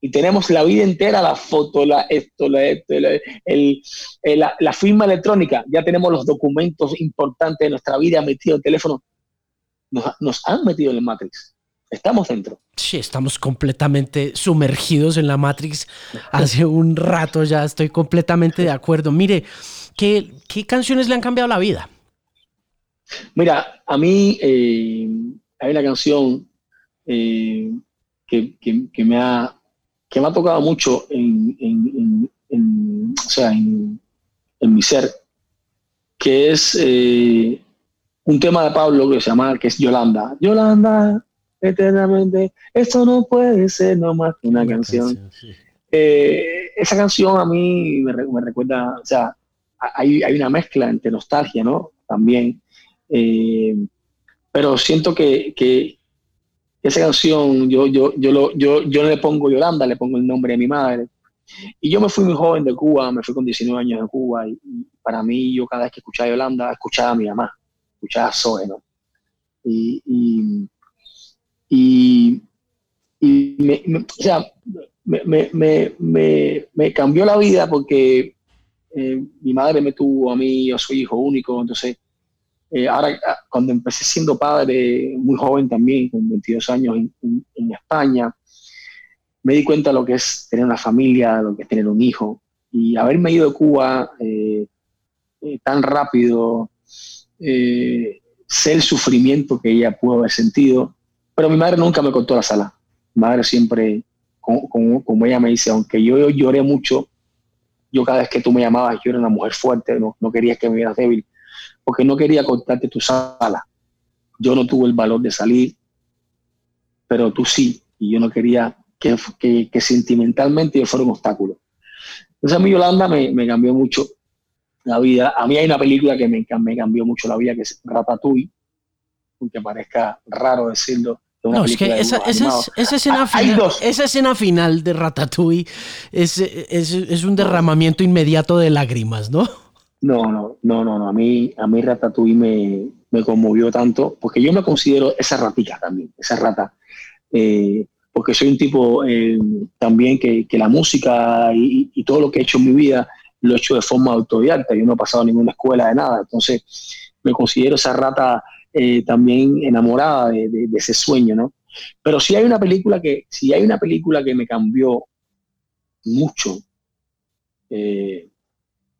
Y tenemos la vida entera, la foto, la, esto, la, esto, la, firma electrónica. Ya tenemos los documentos importantes de nuestra vida metidos en el teléfono. Nos, nos han metido en el Matrix. Estamos dentro. Sí, estamos completamente sumergidos en la Matrix hace un rato ya, estoy completamente de acuerdo. Mire, ¿qué, canciones le han cambiado la vida? Mira, a mí eh, hay una canción eh, que, me ha, que me ha tocado mucho en, mi ser, que es eh, un tema de Pablo que se llama, que es Yolanda. Yolanda, eternamente. Esto no puede ser nomás que una, canción. Eh, esa canción a mí me, recuerda, o sea, hay, hay, una mezcla entre nostalgia, ¿no? También. Eh, pero siento que, que, esa canción, yo, yo, yo, lo, yo, yo le pongo Yolanda, le pongo el nombre de mi madre. Y yo me fui muy joven de Cuba, me fui con 19 años de Cuba, y, para mí, yo cada vez que escuchaba Yolanda, escuchaba a mi mamá, escuchaba a Zoe, ¿no? y, y, me, o sea, me, cambió la vida porque eh, mi madre me tuvo a mí, yo soy hijo único, entonces eh, ahora, ah, cuando empecé siendo padre, muy joven también, con 22 años en, España, me di cuenta de lo que es tener una familia, lo que es tener un hijo. Y haberme ido de Cuba eh, eh, tan rápido, sé el sufrimiento que ella pudo haber sentido, pero mi madre nunca me contó la sala. Mi madre siempre, como, ella me dice, aunque yo lloré mucho, yo cada vez que tú me llamabas, yo era una mujer fuerte, no, no querías que me vieras débil porque no quería cortarte tu sala. Yo no tuve el valor de salir, pero tú sí, y yo no quería que, que, sentimentalmente yo fuera un obstáculo. Entonces a mí Yolanda me, me, cambió mucho la vida. A mí hay una película que me, me cambió mucho la vida, que es Ratatouille, aunque parezca raro decirlo, no, es que esa, esa, esa, escena final, esa, escena final, de Ratatouille es, es, es, un derramamiento inmediato de lágrimas, ¿no? No, no, no, no, no. A mí, a mí Ratatouille me, me conmovió tanto, porque yo me considero esa ratita también, esa rata. Eh, porque soy un tipo eh, también que, que, la música y, y, todo lo que he hecho en mi vida lo he hecho de forma autodidacta. Yo no he pasado ninguna escuela de nada. Entonces, me considero esa rata eh, también enamorada de, de, de, ese sueño, ¿no? Pero si hay una película que, si hay una película que me cambió mucho, eh,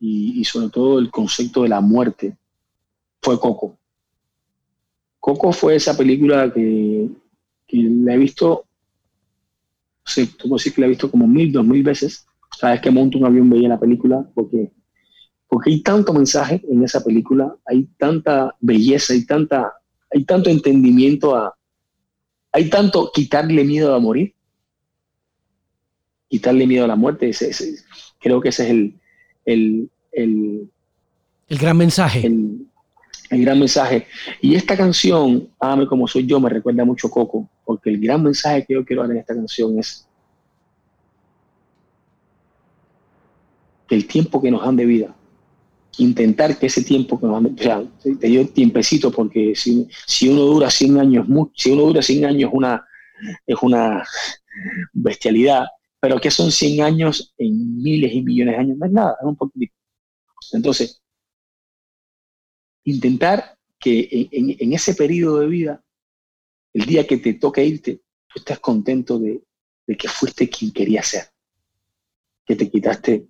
y, sobre todo el concepto de la muerte fue Coco. Coco fue esa película que, que la he visto, sí, tú puedes decir que la he visto como mil, dos mil veces. Sabes que monto un avión veía la película porque, porque hay tanto mensaje en esa película, hay tanta belleza, hay, tanta, hay tanto entendimiento a, hay tanto quitarle miedo a morir, quitarle miedo a la muerte. Ese, creo que ese es el, el, el, gran mensaje. El, gran mensaje. Y esta canción, Ame como soy yo, me recuerda mucho Coco, porque el gran mensaje que yo quiero dar en esta canción es que el tiempo que nos dan de vida, intentar que ese tiempo que nos o sea, te dio tiempecito, porque si, si uno dura 100 años, si uno dura 100 años una, es una bestialidad, pero que son 100 años en miles y millones de años, no es nada, es un poquito. Entonces, intentar que en, ese periodo de vida, el día que te toque irte, tú estés contento de, que fuiste quien quería ser, que te quitaste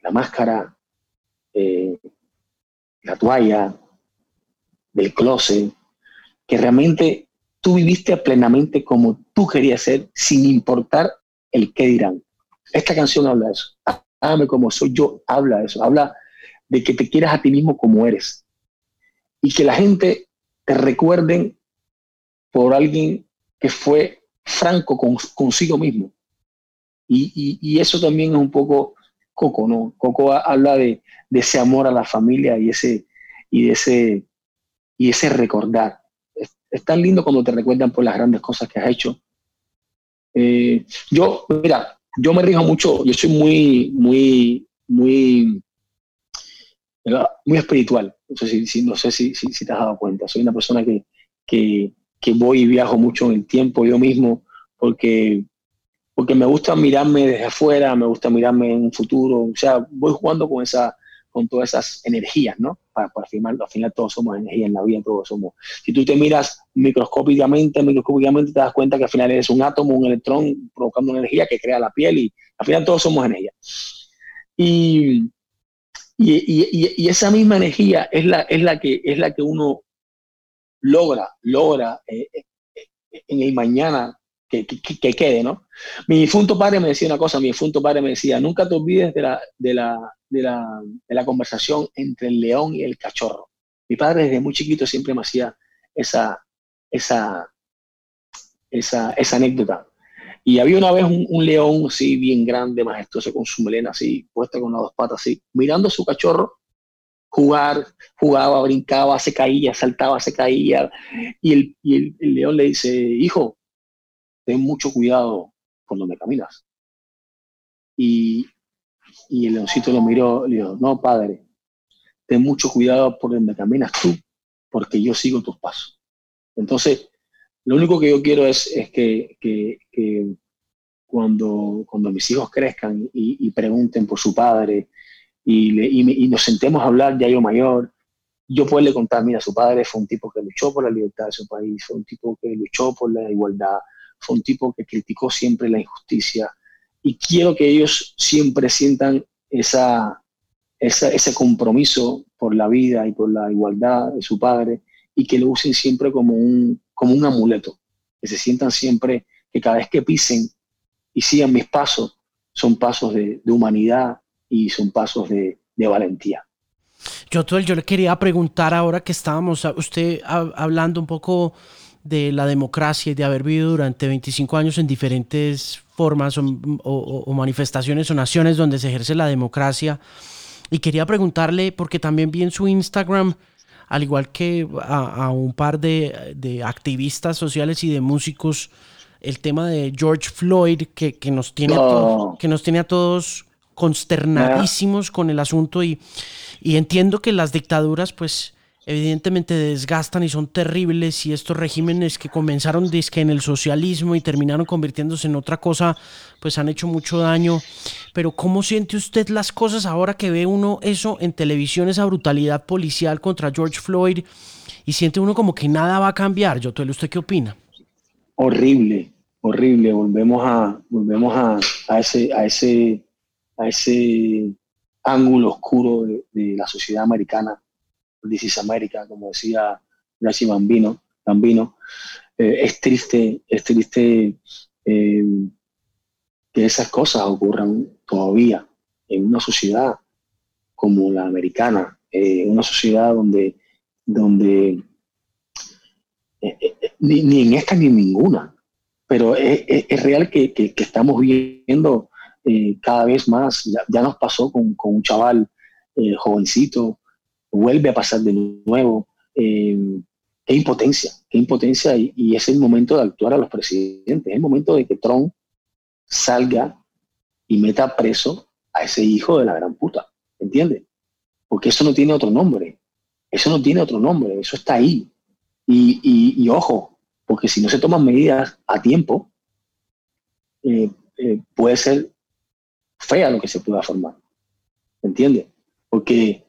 la máscara, eh, la toalla, del closet, que realmente tú viviste plenamente como tú querías ser, sin importar el qué dirán. Esta canción habla de eso. Como soy yo, habla de eso. Habla de que te quieras a ti mismo como eres. Y que la gente te recuerden por alguien que fue franco con, consigo mismo. Y, eso también es un poco Coco, ¿no? Coco habla de, ese amor a la familia y ese, y de ese, y ese recordar. es, tan lindo cuando te recuerdan por las grandes cosas que has hecho, eh, yo, mira, yo me rijo mucho, yo soy muy, muy, muy, muy espiritual. No sé si, no sé si, si, te has dado cuenta. Soy una persona que, que, que, voy y viajo mucho en el tiempo yo mismo porque, porque me gusta mirarme desde afuera, me gusta mirarme en un futuro. O sea, voy jugando con esa, con todas esas energías, ¿no? Para, para al, al final todos somos energía en la vida, todos somos. Si tú te miras microscópicamente, microscópicamente te das cuenta que al final eres un átomo, un electrón provocando una energía que crea la piel y al final todos somos energía. Y, y, y, esa misma energía es la, es la, que, es la que uno logra, logra eh, eh, eh, en el mañana que, que, quede, ¿no? Mi difunto padre me decía una cosa, mi difunto padre me decía, nunca te olvides de la, de la, de la, de la conversación entre el león y el cachorro. Mi padre desde muy chiquito siempre me hacía esa, esa, esa, esa anécdota. Y había una vez un, león así bien grande, majestuoso, con su melena así, puesta con las dos patas así, mirando a su cachorro jugar, jugaba, brincaba, se caía, saltaba, se caía. Y el, y el león le dice, hijo, ten mucho cuidado por donde caminas. Y, y el leoncito lo miró le dijo, no, padre, ten mucho cuidado por donde caminas tú, porque yo sigo tus pasos. Entonces, lo único que yo quiero es, es que, que, cuando, cuando mis hijos crezcan y, y pregunten por su padre y, le, y, y, nos sentemos a hablar ya yo mayor, yo puedo contar, mira, su padre fue un tipo que luchó por la libertad de su país, fue un tipo que luchó por la igualdad, fue un tipo que criticó siempre la injusticia. Y quiero que ellos siempre sientan esa, ese compromiso por la vida y por la igualdad de su padre y que lo usen siempre como un, como un amuleto, que se sientan siempre que cada vez que pisen y sigan mis pasos, son pasos de, humanidad y son pasos de, valentía. Yo, yo le quería preguntar ahora que estábamos, usted hablando un poco de la democracia y de haber vivido durante 25 años en diferentes formas o, manifestaciones o naciones donde se ejerce la democracia. Y quería preguntarle, porque también vi en su Instagram, al igual que a, un par de, activistas sociales y de músicos, el tema de George Floyd, que, nos, tiene a que nos tiene a todos consternadísimos con el asunto y, y entiendo que las dictaduras pues evidentemente desgastan y son terribles y estos regímenes que comenzaron en el socialismo y terminaron convirtiéndose en otra cosa, pues han hecho mucho daño. Pero ¿cómo siente usted las cosas ahora que ve uno eso en televisión, esa brutalidad policial contra George Floyd y siente uno como que nada va a cambiar? Yo, ¿usted qué opina? Horrible, horrible. Volvemos a, volvemos a, a ese, a ese, a ese ángulo oscuro de la sociedad americana This is America, como decía Gracie Bambino, Bambino. Eh, es triste, es triste eh, que esas cosas ocurran todavía en una sociedad como la americana, eh, una sociedad donde, donde ni, en esta ni en ninguna, pero es, real que, estamos viendo cada vez más, ya, nos pasó con, con un chaval jovencito vuelve a pasar de nuevo. Eh, qué impotencia, qué impotencia, y, es el momento de actuar a los presidentes, es el momento de que Trump salga y meta preso a ese hijo de la gran puta, ¿entiendes? Porque eso no tiene otro nombre, eso no tiene otro nombre, eso está ahí. Y, ojo, porque si no se toman medidas a tiempo, eh, eh, puede ser fea lo que se pueda formar, ¿entiendes? Porque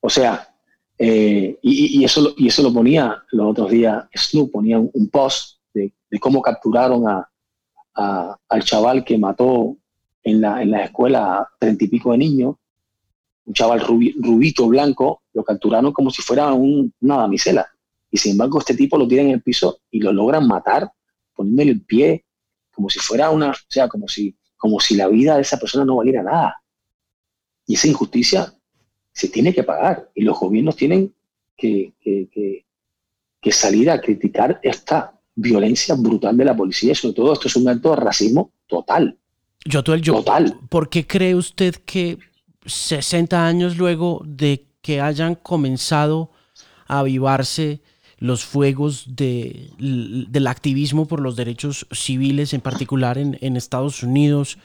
o sea, eh, y, eso, y eso lo ponía los otros días, Snoop ponía un, post de, cómo capturaron a, al chaval que mató en la, en la escuela a treinta y pico de niños, un chaval rubito, blanco, lo capturaron como si fuera una damisela. Y sin embargo, este tipo lo tiene en el piso y lo logran matar, poniéndole el pie, como si fuera una, o sea, como si, como si la vida de esa persona no valiera nada. Y esa injusticia se tiene que pagar y los gobiernos tienen que, salir a criticar esta violencia brutal de la policía y sobre todo esto es un acto de racismo total. Yo, todo el yo, total. ¿Por qué cree usted que 60 años luego de que hayan comenzado a avivarse los fuegos de, del activismo por los derechos civiles, en particular en, en Estados Unidos,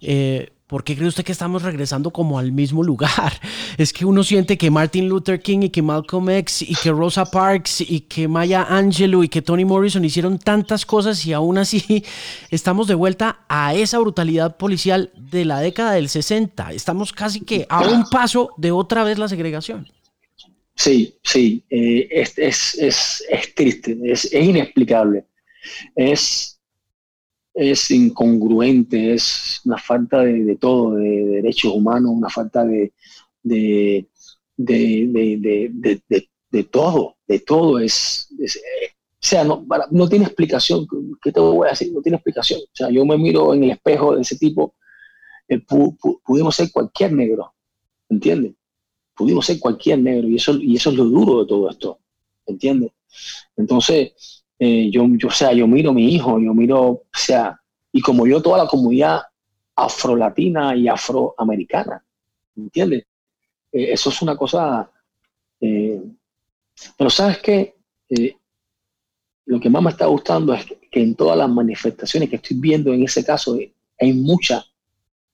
eh, ¿Por qué cree usted que estamos regresando como al mismo lugar? Es que uno siente que Martin Luther King y que Malcolm X y que Rosa Parks y que Maya Angelou y que Toni Morrison hicieron tantas cosas y aún así estamos de vuelta a esa brutalidad policial de la década del 60. Estamos casi que a un paso de otra vez la segregación. Sí, sí, eh, es, es, es, triste, es, inexplicable. Es, es incongruente, es una falta de, todo, de, derechos humanos, una falta de, de, todo, de todo. Es, eh, o sea, no, no tiene explicación. ¿Qué te voy a decir? No tiene explicación. O sea, yo me miro en el espejo de ese tipo, eh, pudimos ser cualquier negro, ¿entiendes? Pudimos ser cualquier negro y eso, y eso es lo duro de todo esto, ¿entiendes? Entonces, eh, yo, yo, o sea, yo miro a mi hijo, yo miro, o sea, y como yo, toda la comunidad afrolatina y afroamericana, ¿entiendes? Eh, eso es una cosa, eh, pero sabes qué, lo que más me está gustando es que en todas las manifestaciones que estoy viendo en ese caso, hay mucha,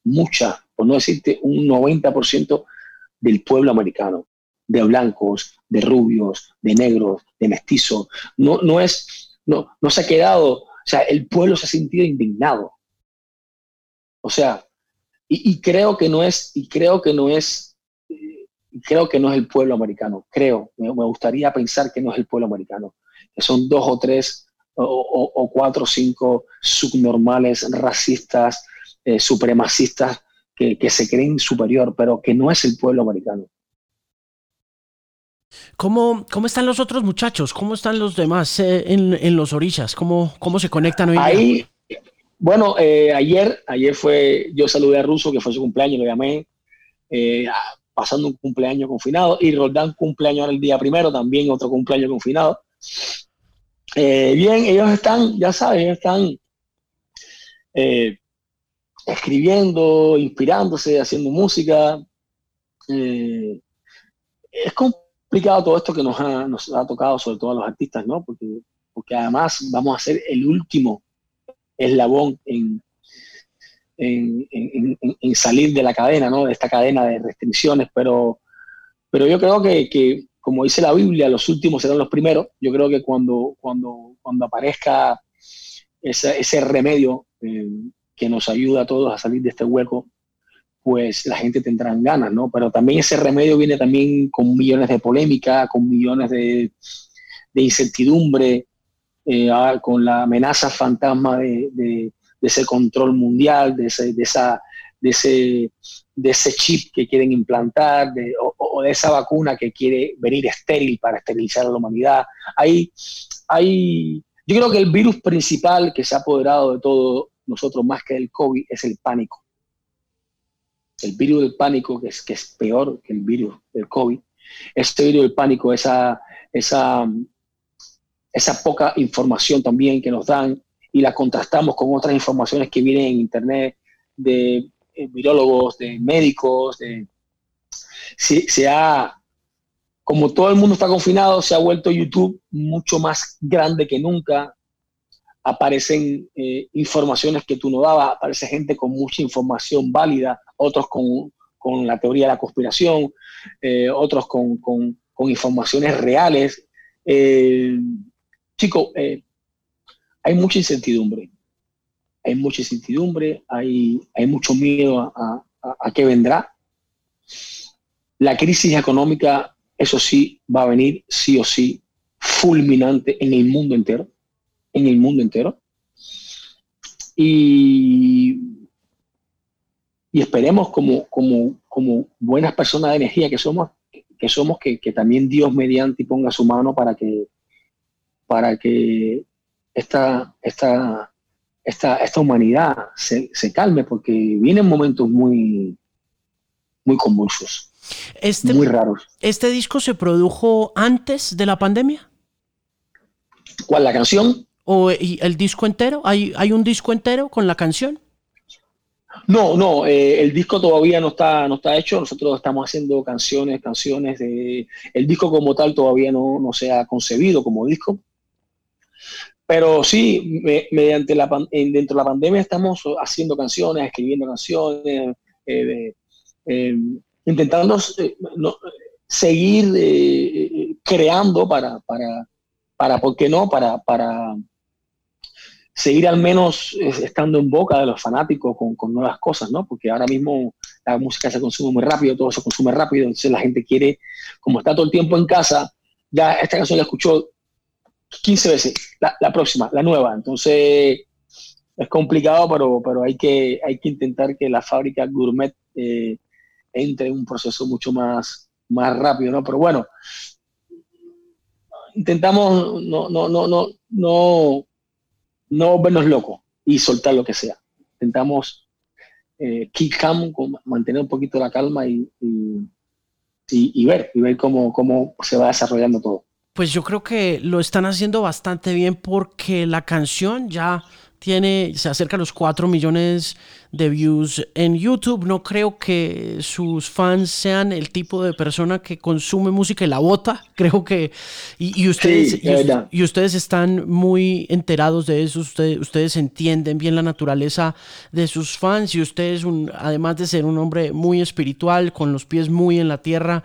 mucha, por no decirte un 90% del pueblo americano de blancos, de rubios, de negros, de mestizos. No, no, es, no, no se ha quedado, o sea, el pueblo se ha sentido indignado. O sea, y, creo que no es, y creo que no es, eh, creo que no es el pueblo americano, creo, me, gustaría pensar que no es el pueblo americano, que son dos o tres o, cuatro o cinco subnormales, racistas, eh, supremacistas que, que se creen superior, pero que no es el pueblo americano. ¿Cómo, ¿Cómo están los otros muchachos? ¿Cómo están los demás eh, en, en, los orillas? ¿Cómo, ¿Cómo se conectan hoy Ahí, Bueno, eh, ayer, ayer fue, yo saludé a Russo, que fue su cumpleaños, lo llamé, eh, pasando un cumpleaños confinado, y Roldán cumpleaños el día primero, también otro cumpleaños confinado. bien, ellos están, ya sabes, ellos están escribiendo, inspirándose, haciendo música. es complicado explicado todo esto que nos ha, nos ha tocado, sobre todo a los artistas, ¿no? Porque, porque además vamos a ser el último eslabón en, en, en, en, salir de la cadena, ¿no? De esta cadena de restricciones, pero, pero yo creo que, que, como dice la Biblia, los últimos serán los primeros. Yo creo que cuando, cuando, cuando aparezca ese, ese remedio eh, que nos ayuda a todos a salir de este hueco, pues la gente tendrá ganas, ¿no? Pero también ese remedio viene también con millones de polémica, con millones de, incertidumbre, eh, ah, con la amenaza fantasma de, ese control mundial, de ese, de, de, ese, de chip que quieren implantar, o, de esa vacuna que quiere venir estéril para esterilizar a la humanidad. Hay, hay, yo creo que el virus principal que se ha apoderado de todos nosotros más que el COVID es el pánico el virus del pánico, que es, que es peor que el virus del COVID, este virus del pánico, esa, esa, esa poca información también que nos dan y la contrastamos con otras informaciones que vienen en Internet de eh, virólogos, de médicos, de, se, se, ha, como todo el mundo está confinado, se ha vuelto YouTube mucho más grande que nunca, aparecen eh, informaciones que tú no dabas, aparece gente con mucha información válida, otros con, con la teoría de la conspiración, eh, otros con, con, con, informaciones reales. Eh, Chicos, hay mucha incertidumbre, hay mucha incertidumbre, hay, hay mucho miedo a, a, a qué vendrá. La crisis económica, eso sí, va a venir sí o sí fulminante en el mundo entero en el mundo entero. Y, y esperemos como, como, como buenas personas de energía que somos, que somos, que, también Dios mediante y ponga su mano para que, para que esta, esta, esta, esta humanidad se, calme, porque vienen momentos muy, muy convulsos, este, muy raros. ¿Este disco se produjo antes de la pandemia? ¿Cuál, la canción? ¿O el disco entero? ¿Hay, ¿Hay un disco entero con la canción? No, no, eh, el disco todavía no está, no está hecho. Nosotros estamos haciendo canciones, canciones. De, el disco como tal todavía no, no se ha concebido como disco. Pero sí, mediante la, dentro de la pandemia estamos haciendo canciones, escribiendo canciones, eh, eh, intentando seguir creando para, para, para, ¿por qué no? Para, para, seguir al menos estando en boca de los fanáticos con, nuevas cosas, ¿no? Porque ahora mismo la música se consume muy rápido, todo se consume rápido, entonces la gente quiere, como está todo el tiempo en casa, ya esta canción la escuchó 15 veces, la, próxima, la nueva, entonces es complicado, pero, pero hay, que, hay que intentar que la fábrica gourmet eh, entre en un proceso mucho más, más rápido, ¿no? Pero bueno, intentamos no, no, no, no no vernos locos y soltar lo que sea. Intentamos eh, keep calm, mantener un poquito la calma y, y, ver, y ver cómo, cómo se va desarrollando todo. Pues yo creo que lo están haciendo bastante bien porque la canción ya tiene, se acerca a los 4 millones de views en YouTube. No creo que sus fans sean el tipo de persona que consume música y la bota. Creo que. Y, ustedes, y, ustedes están muy enterados de eso. Ustedes, ustedes entienden bien la naturaleza de sus fans. Y ustedes, además de ser un hombre muy espiritual, con los pies muy en la tierra,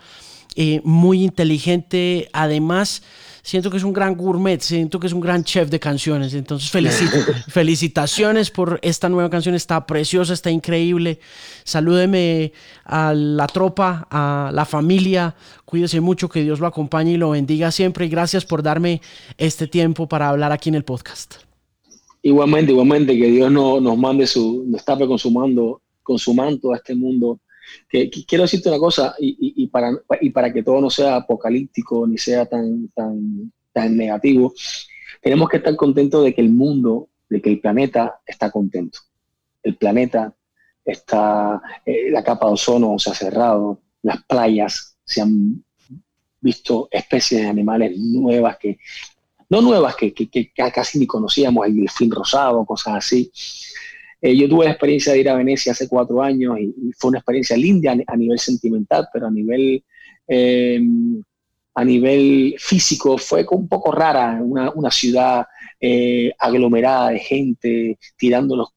eh, muy inteligente, además siento que es un gran gourmet, siento que es un gran chef de canciones. Entonces, felicitaciones por esta nueva canción, está preciosa, está increíble. Salúdeme a la tropa, a la familia, cuídese mucho, que Dios lo acompañe y lo bendiga siempre. Y gracias por darme este tiempo para hablar aquí en el podcast. Igualmente, igualmente, que Dios no, nos mande su, nos tape con su, mando, con su manto a este mundo que, quiero decirte una cosa, y, para, y para que todo no sea apocalíptico ni sea tan, tan, tan negativo, tenemos que estar contentos de que el mundo, de que el planeta está contento. El planeta está, eh, la capa de ozono se ha cerrado, las playas se han visto especies de animales nuevas que, no nuevas, que, que, que casi ni conocíamos, el delfín rosado, cosas así. Eh, yo tuve la experiencia de ir a Venecia hace cuatro años y, fue una experiencia linda a, nivel sentimental, pero a nivel, eh, a nivel físico fue un poco rara, una, una ciudad eh, aglomerada de gente tirando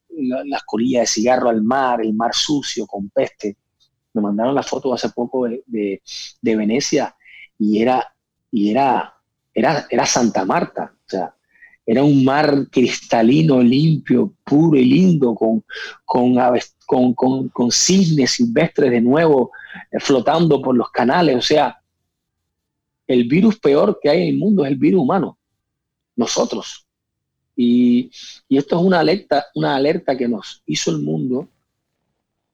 las colillas de cigarro al mar, el mar sucio, con peste. Me mandaron la foto hace poco de, de, Venecia y era, y era, era, era Santa Marta. Era un mar cristalino, limpio, puro y lindo, con, con, con, cisnes silvestres de nuevo eh, flotando por los canales. O sea, el virus peor que hay en el mundo es el virus humano, nosotros. Y, y, esto es una alerta, una alerta que nos hizo el mundo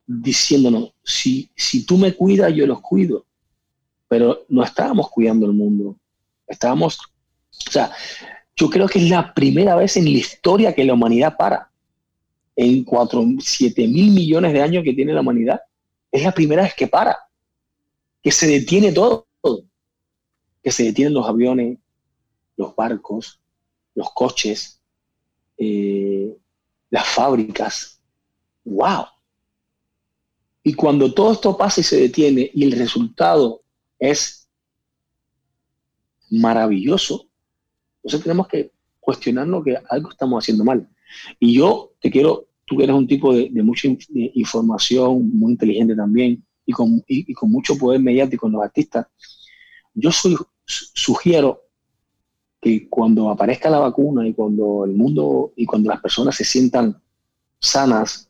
diciéndonos, si, si tú me cuidas, yo los cuido. Pero no estábamos cuidando el mundo. Estábamos, o sea, yo creo que es la primera vez en la historia que la humanidad para. En 4, 7 mil millones de años que tiene la humanidad, es la primera vez que para. Que se detiene todo. Que se detienen los aviones, los barcos, los coches, eh, las fábricas. ¡Wow! Y cuando todo esto pasa y se detiene y el resultado es maravilloso, entonces tenemos que cuestionarnos que algo estamos haciendo mal. Y yo te quiero, tú que eres un tipo de, mucha información, muy inteligente también, y con, con mucho poder mediático en los artistas, yo sugiero que cuando aparezca la vacuna y cuando el mundo y cuando las personas se sientan sanas,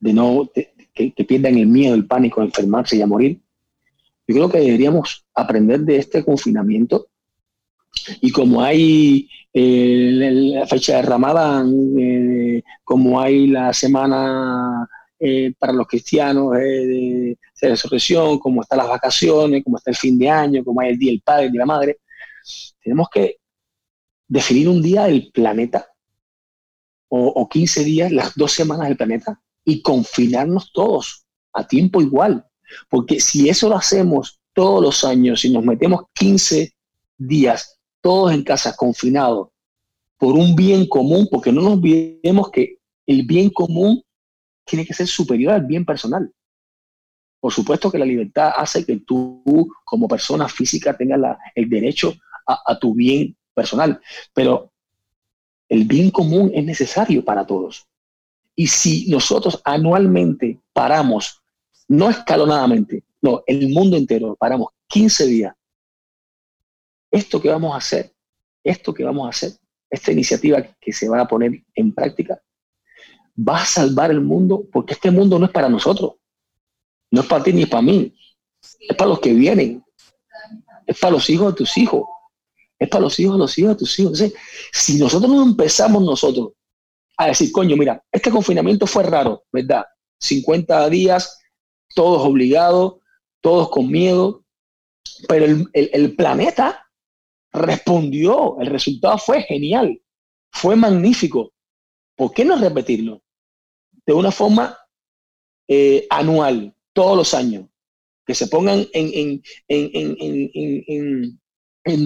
de no que, que, pierdan el miedo, el pánico a enfermarse y a morir, yo creo que deberíamos aprender de este confinamiento y como hay eh, la fecha de Ramadán, eh, como hay la semana eh, para los cristianos de, resurrección, como están las vacaciones, como está el fin de año, como hay el Día del Padre y de la Madre, tenemos que definir un día del planeta o, o 15 días, las dos semanas del planeta y confinarnos todos a tiempo igual. Porque si eso lo hacemos todos los años y nos metemos 15 días todos en casa, confinados, por un bien común, porque no nos olvidemos que el bien común tiene que ser superior al bien personal. Por supuesto que la libertad hace que tú, como persona física, tengas el derecho a, tu bien personal, pero el bien común es necesario para todos. Y si nosotros anualmente paramos, no escalonadamente, no, el mundo entero, paramos 15 días esto que vamos a hacer, esto que vamos a hacer, esta iniciativa que se va a poner en práctica, va a salvar el mundo porque este mundo no es para nosotros, no es para ti ni para mí, es para los que vienen, es para los hijos de tus hijos, es para los hijos de los hijos de tus hijos. Si nosotros no empezamos nosotros a decir, coño, mira, este confinamiento fue raro, ¿verdad? 50 días, todos obligados, todos con miedo, pero el planeta respondió, el resultado fue genial, fue magnífico. ¿Por qué no repetirlo? De una forma eh, anual, todos los años, que se pongan en, en,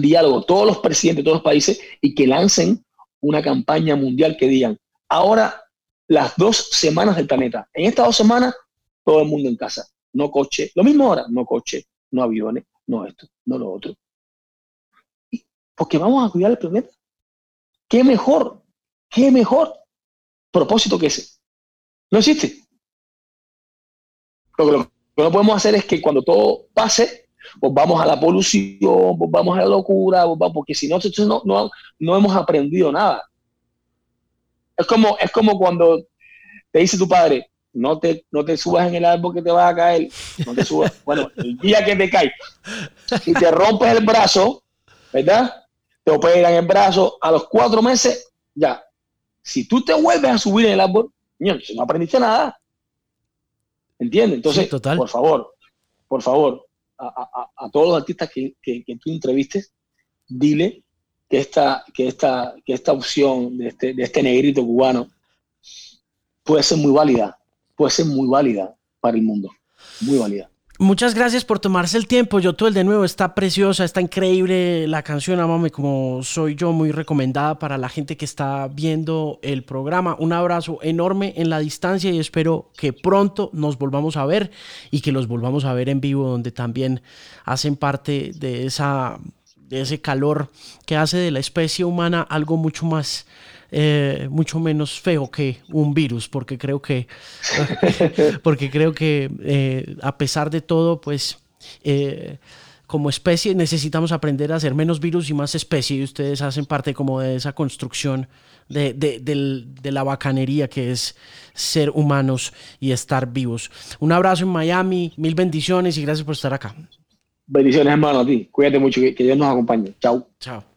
diálogo todos los presidentes de todos los países y que lancen una campaña mundial que digan, ahora las dos semanas del planeta, en estas dos semanas, todo el mundo en casa, no coche, lo mismo ahora, no coche, no aviones, no esto, no lo otro porque vamos a cuidar el planeta. ¿Qué mejor? ¿Qué mejor propósito que ese? No existe. Lo que, no podemos hacer es que cuando todo pase, volvamos a la polución, volvamos a la locura, volvamos, porque si no, no, no, no hemos aprendido nada. Es como, es como cuando te dice tu padre, no te, no te subas en el árbol que te vas a caer, no te subas. bueno, el día que te caes y te rompes el brazo, ¿verdad? Te operan el brazo a los cuatro meses, ya. Si tú te vuelves a subir en el árbol, no aprendiste nada. ¿Entiendes? Entonces, por favor, por favor, a, todos los artistas que, que, tú entrevistes, dile que esta, que esta, que esta opción de este, de este negrito cubano puede ser muy válida, puede ser muy válida para el mundo, muy válida. Muchas gracias por tomarse el tiempo. Yo todo el de nuevo está preciosa, está increíble la canción Amame como soy yo, muy recomendada para la gente que está viendo el programa. Un abrazo enorme en la distancia y espero que pronto nos volvamos a ver y que los volvamos a ver en vivo donde también hacen parte de esa de ese calor que hace de la especie humana algo mucho más eh, mucho menos feo que un virus, porque creo que, porque creo que eh, a pesar de todo, pues eh, como especie necesitamos aprender a ser menos virus y más especie, y ustedes hacen parte como de esa construcción de, de, la bacanería que es ser humanos y estar vivos. Un abrazo en Miami, mil bendiciones y gracias por estar acá. Bendiciones hermano a ti, cuídate mucho, que, que Dios nos acompañe. Chao. Chao.